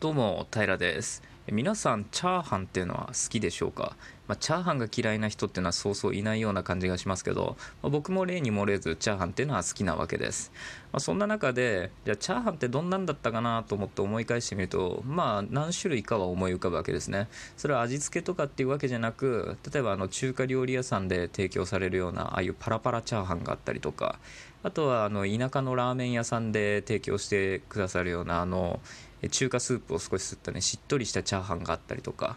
どうも平です。皆さんチャーハンっていうのは好きでしょうか、まあ、チャーハンが嫌いな人っていうのはそうそういないような感じがしますけど、まあ、僕も例に漏れずチャーハンっていうのは好きなわけです、まあ、そんな中でじゃあチャーハンってどんなんだったかなと思って思い返してみるとまあ何種類かは思い浮かぶわけですね。それは味付けとかっていうわけじゃなく例えばあの中華料理屋さんで提供されるようなああいうパラパラチャーハンがあったりとかあとはあの田舎のラーメン屋さんで提供してくださるようなあの中華スープを少し吸ったねしっとりしたチャーハンがあったりとか。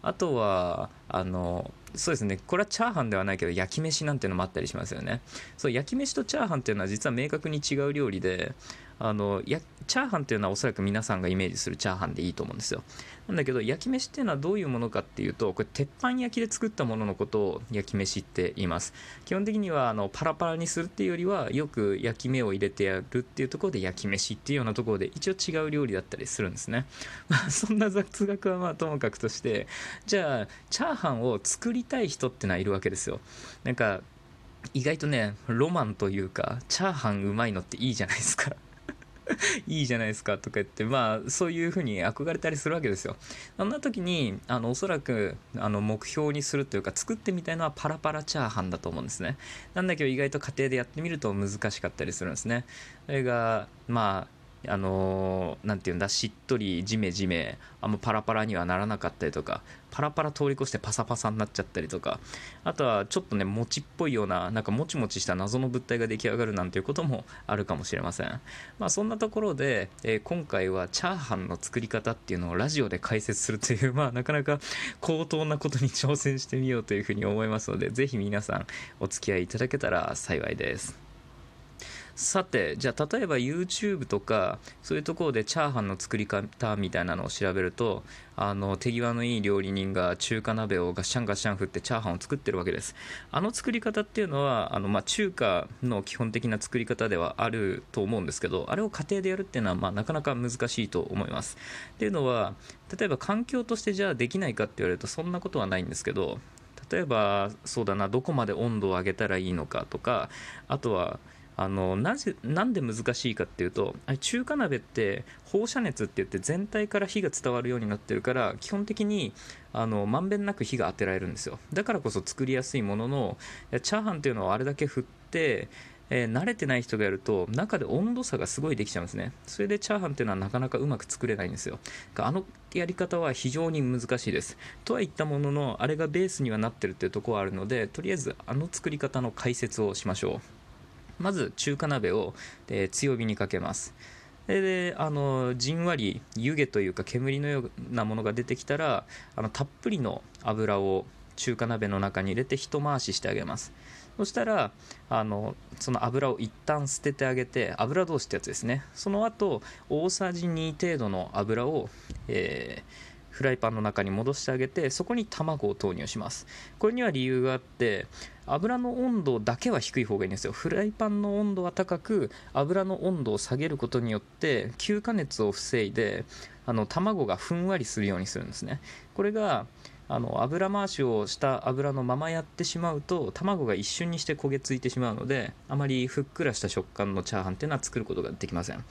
あとはあのそうですねこれはチャーハンではないけど焼き飯なんていうのもあったりしますよね。そう焼き飯とチャーハンっていうのは実は明確に違う料理であのやチャーハンっていうのはおそらく皆さんがイメージするチャーハンでいいと思うんですよ。なんだけど焼き飯っていうのはどういうものかっていうとこれ鉄板焼きで作ったもののことを焼き飯って言います。基本的にはあのパラパラにするっていうよりはよく焼き目を入れてやるっていうところで焼き飯っていうようなところで一応違う料理だったりするんですね、まあ、そんな雑学はまあともかくとしてじゃあチャーハンを作りたい人ってのはいるわけですよ。なんか意外とねロマンというかチャーハンうまいのっていいじゃないですか。いいじゃないですかとか言ってまあそういうふうに憧れたりするわけですよ。そんな時にあのおそらくあの目標にするというか作ってみたいのはパラパラチャーハンだと思うんですね。なんだけど意外と家庭でやってみると難しかったりするんですね。それがまああのー、て言うんだしっとりジメジメあんまパラパラにはならなかったりとかパラパラ通り越してパサパサになっちゃったりとかあとはちょっとね餅っぽいようななんかもちもちした謎の物体が出来上がるなんていうこともあるかもしれません。まあそんなところで、えー、今回はチャーハンの作り方っていうのをラジオで解説するという まあなかなか高等なことに挑戦してみようというふうに思いますのでぜひ皆さんお付き合いいただけたら幸いです。さてじゃあ例えば YouTube とかそういうところでチャーハンの作り方みたいなのを調べるとあの手際のいい料理人が中華鍋をガシャンガシャン振ってチャーハンを作ってるわけです。あの作り方っていうのはあの、まあ、中華の基本的な作り方ではあると思うんですけどあれを家庭でやるっていうのは、まあ、なかなか難しいと思います。っていうのは例えば環境としてじゃあできないかって言われるとそんなことはないんですけど例えばそうだなどこまで温度を上げたらいいのかとかあとはあのなぜなんで難しいかっていうと中華鍋って放射熱って言って全体から火が伝わるようになってるから基本的にあのまんべんなく火が当てられるんですよ。だからこそ作りやすいもののチャーハンっていうのはあれだけ振ってえー、慣れてない人がやると中で温度差がすごいできちゃうんですね。それでチャーハンっていうのはなかなかうまく作れないんですよ。あのやり方は非常に難しいです。とは言ったもののあれがベースにはなってるっていうところはあるのでとりあえずあの作り方の解説をしましょう。まず中華鍋を、え強火にかけます。であのじんわり湯気というか煙のようなものが出てきたらあのたっぷりの油を中華鍋の中に入れて一回ししてあげます。そしたらあのその油を一旦捨ててあげて油通しってやつですね。その後大さじ2程度の油を、えーフライパンの中に戻してあげてそこに卵を投入します。これには理由があって油の温度だけは低い方がいいんですよ。フライパンの温度は高く油の温度を下げることによって急加熱を防いであの卵がふんわりするようにするんですね。これがあの油回しをした油のままやってしまうと卵が一瞬にして焦げついてしまうのであまりふっくらした食感のチャーハンっていうのは作ることができません。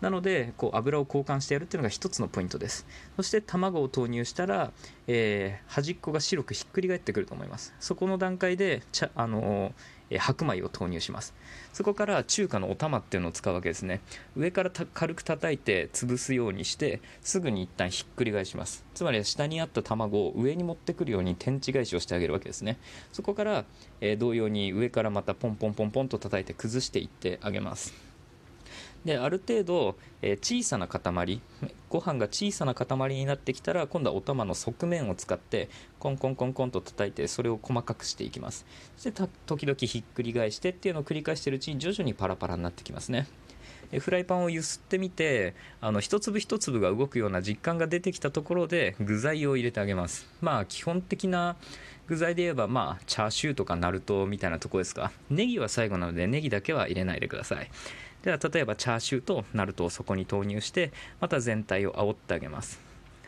なのでこう油を交換してやるっていうのが一つのポイントです。そして卵を投入したら、えー、端っこが白くひっくり返ってくると思います。そこの段階でちあのー、白米を投入します。そこから中華のお玉っていうのを使うわけですね。上から軽く叩いて潰すようにしてすぐに一旦ひっくり返します。つまり下にあった卵を上に持ってくるように天地返しをしてあげるわけですね。そこから、えー、同様に上からまたポンポンポンポンと叩いて崩していってあげます。である程度、え、小さな塊ご飯が小さな塊になってきたら今度はお玉の側面を使ってコンコンコンコンと叩いてそれを細かくしていきます。そして時々ひっくり返してっていうのを繰り返しているうちに徐々にパラパラになってきますね。フライパンを揺すってみてあの一粒一粒が動くような実感が出てきたところで具材を入れてあげます。まあ基本的な具材で言えばまあチャーシューとかナルトみたいなとこですか。ネギは最後なのでネギだけは入れないでください。では例えばチャーシューとナルトをそこに投入してまた全体を煽ってあげます。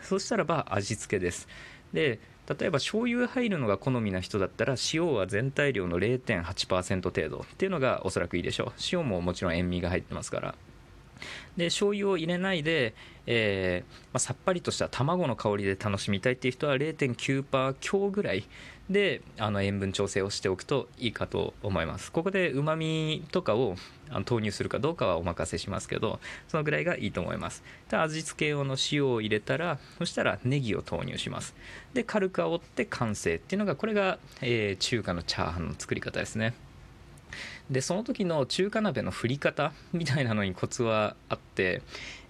そしたらば味付けです。で例えば醤油入るのが好みな人だったら塩は全体量の0.8%程度っていうのがおそらくいいでしょう。塩ももちろん塩味が入ってますから。で醤油を入れないで、えー、まあ、さっぱりとした卵の香りで楽しみたいっていう人は0.9%強ぐらいであの塩分調整をしておくといいかと思います。ここでうまみとかを投入するかどうかはお任せしますけどそのぐらいがいいと思います。で味付け用の塩を入れたらそしたらネギを投入します。で軽く煽って完成っていうのがこれが、えー、中華のチャーハンの作り方ですね。でその時の中華鍋の振り方みたいなのにコツはあって、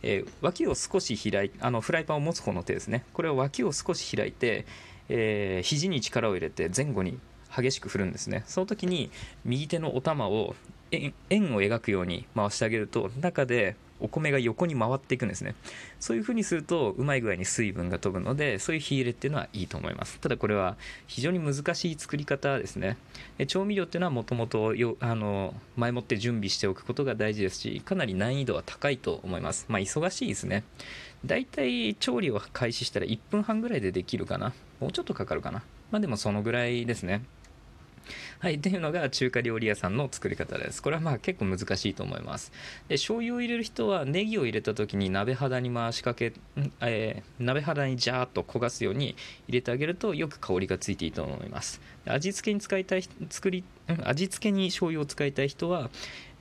えー、脇を少し開いあのフライパンを持つ方の手ですね。これを脇を少し開いて、えー、肘に力を入れて前後に激しく振るんですね。その時に右手のお玉を円を描くように回してあげると中でお米が横に回っていくんですね。そういう風にするとうまい具合に水分が飛ぶのでそういう火入れっていうのはいいと思います。ただこれは非常に難しい作り方ですね。調味料っていうのはもともと前もって準備しておくことが大事ですしかなり難易度は高いと思います。まあ忙しいですね。だいたい調理を開始したら1分半ぐらいでできるかな。もうちょっとかかるかな。まあでもそのぐらいですね。はい、というのが中華料理屋さんの作り方です。これはまあ結構難しいと思います。で、醤油を入れる人はネギを入れた時に鍋肌に回しかけ、えー、鍋肌にジャーッと焦がすように入れてあげるとよく香りがついていいと思います。味付けに使いたい、作り、味付けに醤油を使いたい人は、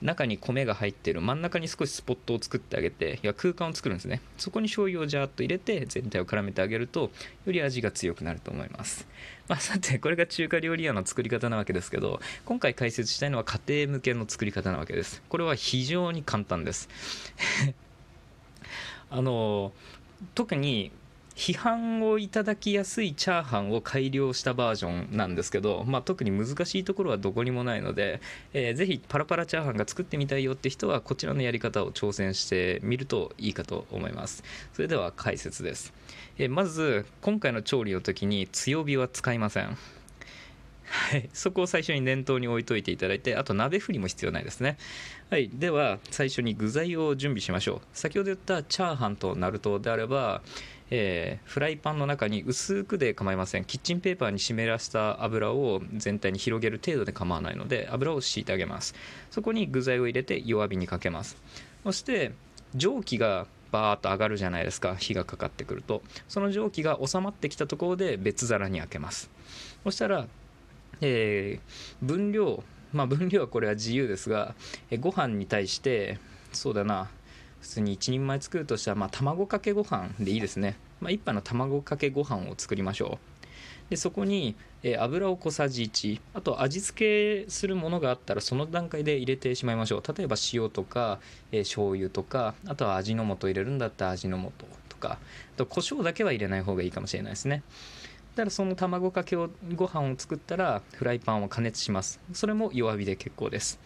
中に米が入ってる真ん中に少しスポットを作ってあげていや空間を作るんですね。そこに醤油をジャーっと入れて全体を絡めてあげるとより味が強くなると思います。まあ、さてこれが中華料理屋の作り方なわけですけど今回解説したいのは家庭向けの作り方なわけです。これは非常に簡単です。あの特に批判をいただきやすいチャーハンを改良したバージョンなんですけど、まあ、特に難しいところはどこにもないので、えー、ぜひパラパラチャーハンが作ってみたいよって人はこちらのやり方を挑戦してみるといいかと思います。それでは解説です、えー、まず今回の調理の時に強火は使いません。はい、そこを最初に念頭に置いといていただいてあと鍋振りも必要ないですね。はいでは最初に具材を準備しましょう。先ほど言ったチャーハンとナルトであればえー、フライパンの中に薄くで構いません。キッチンペーパーに湿らした油を全体に広げる程度で構わないので油を敷いてあげます。そこに具材を入れて弱火にかけます。そして蒸気がバーッと上がるじゃないですか。火がかかってくると。その蒸気が収まってきたところで別皿に開けます。そしたら、えー、分量まあ分量はこれは自由ですが、えご飯に対してそうだな。普通に1人前作るとしたら、まあ、卵かけご飯でいいですね、まあ、1杯の卵かけご飯を作りましょう。でそこに、え、油を小さじ1あと味付けするものがあったらその段階で入れてしまいましょう。例えば塩とか、えー、醤油とかあとは味の素入れるんだったら味の素とか。あと胡椒だけは入れない方がいいかもしれないですね。だからその卵かけをご飯を作ったらフライパンを加熱します。それも弱火で結構です、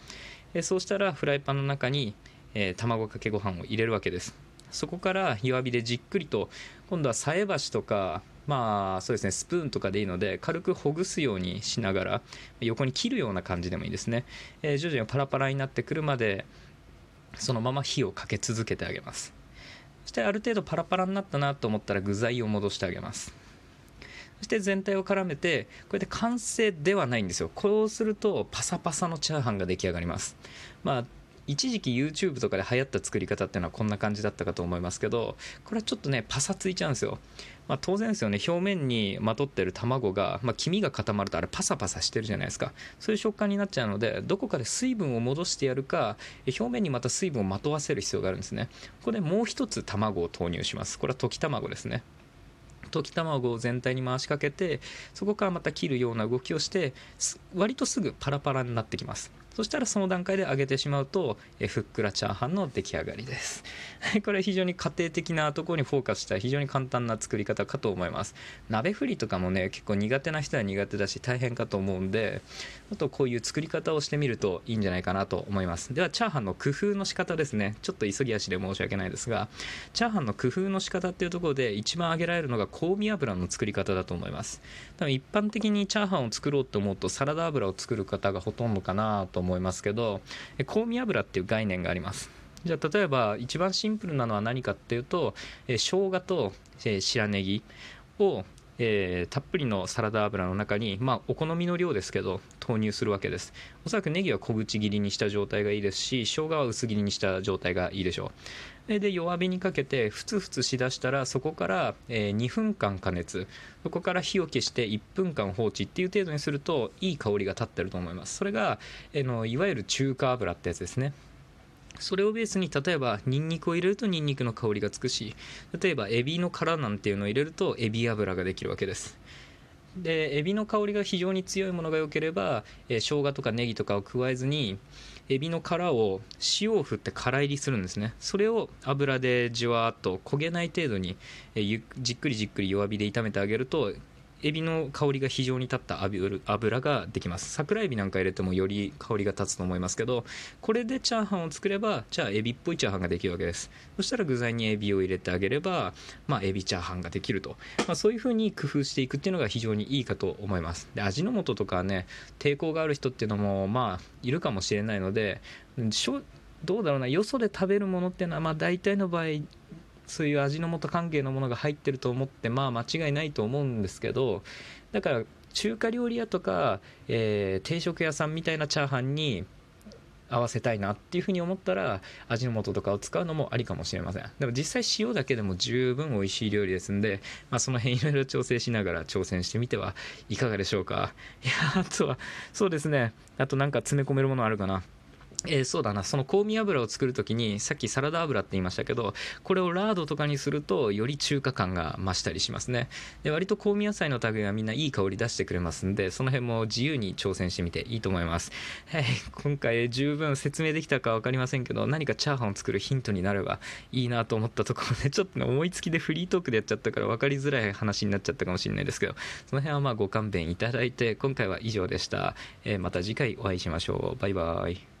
え、そうしたらフライパンの中にえー、卵かけご飯を入れるわけです。そこから弱火でじっくりと今度は菜箸とかまあそうですねスプーンとかでいいので軽くほぐすようにしながら横に切るような感じでもいいですね、えー、徐々にパラパラになってくるまでそのまま火をかけ続けてあげます。そしてある程度パラパラになったなと思ったら具材を戻してあげます。そして全体を絡めてこれで完成ではないんですよ。こうするとパサパサのチャーハンが出来上がります。まあ一時期 YouTube とかで流行った作り方っていうのはこんな感じだったかと思いますけどこれはちょっとねパサついちゃうんですよ。まあ、当然ですよね。表面にまとってる卵が、まあ、黄身が固まるとあれパサパサしてるじゃないですか。そういう食感になっちゃうのでどこかで水分を戻してやるか表面にまた水分をまとわせる必要があるんですね。ここでもう一つ卵を投入します。これは溶き卵ですね。溶き卵を全体に回しかけてそこからまた切るような動きをして割とすぐパラパラになってきます。そしたらその段階で揚げてしまうと、えふっくらチャーハンの出来上がりです。これ非常に家庭的なところにフォーカスした非常に簡単な作り方かと思います。鍋振りとかもね、結構苦手な人は苦手だし大変かと思うんで、あとこういう作り方をしてみるといいんじゃないかなと思います。では、チャーハンの工夫の仕方ですね。ちょっと急ぎ足で申し訳ないですが、チャーハンの工夫の仕方っていうところで一番挙げられるのが香味油の作り方だと思います。多分一般的にチャーハンを作ろうと思うとサラダ油を作る方がほとんどかなと思思いますけど香味油っていう概念があります。じゃあ例えば一番シンプルなのは何かっていうと、え生姜と、え白ネギをえー、たっぷりのサラダ油の中に、まあ、お好みの量ですけど投入するわけです。おそらくネギは小口切りにした状態がいいですし生姜は薄切りにした状態がいいでしょう。で弱火にかけてふつふつしだしたらそこから、え2分間加熱。そこから火を消して1分間放置っていう程度にするといい香りが立ってると思います。それが、えのいわゆる中華油ってやつですね。それをベースに例えばニンニクを入れるとニンニクの香りがつくし例えばエビの殻なんていうのを入れるとエビ油ができるわけです。でエビの香りが非常に強いものが良ければ、えー、生姜とかネギとかを加えずにエビの殻を塩を振って空入りするんですね。それを油でじわーっと焦げない程度に、えー、じっくりじっくり弱火で炒めてあげるとエビの香りが非常に立った油ができます。桜エビなんか入れてもより香りが立つと思いますけどこれでチャーハンを作ればじゃあエビっぽいチャーハンができるわけです。そしたら具材にエビを入れてあげれば、まあ、エビチャーハンができると、まあ、そういうふうに工夫していくっていうのが非常にいいかと思います。で味の素とかね抵抗がある人っていうのもまあいるかもしれないのでどうだろうな。よそで食べるものっていうのはまあ大体の場合そういう味の素関係のものが入ってると思ってまあ間違いないと思うんですけどだから中華料理屋とか、えー、定食屋さんみたいなチャーハンに合わせたいなっていうふうに思ったら味の素とかを使うのもありかもしれません。でも実際塩だけでも十分美味しい料理ですんで、まあ、その辺いろいろ調整しながら挑戦してみてはいかがでしょうか。いやあとはそうですね。あとなんか詰め込めるものあるかな。えー、そうだな。その香味油を作る時にさっきサラダ油って言いましたけどこれをラードとかにするとより中華感が増したりしますね。で割と香味野菜の類はみんないい香り出してくれますんでその辺も自由に挑戦してみていいと思います、はい、今回十分説明できたか分かりませんけど何かチャーハンを作るヒントになればいいなと思ったところでちょっと、ね、思いつきでフリートークでやっちゃったから分かりづらい話になっちゃったかもしれないですけどその辺はまあご勘弁いただいて今回は以上でした、えー、また次回お会いしましょう。バイバイ。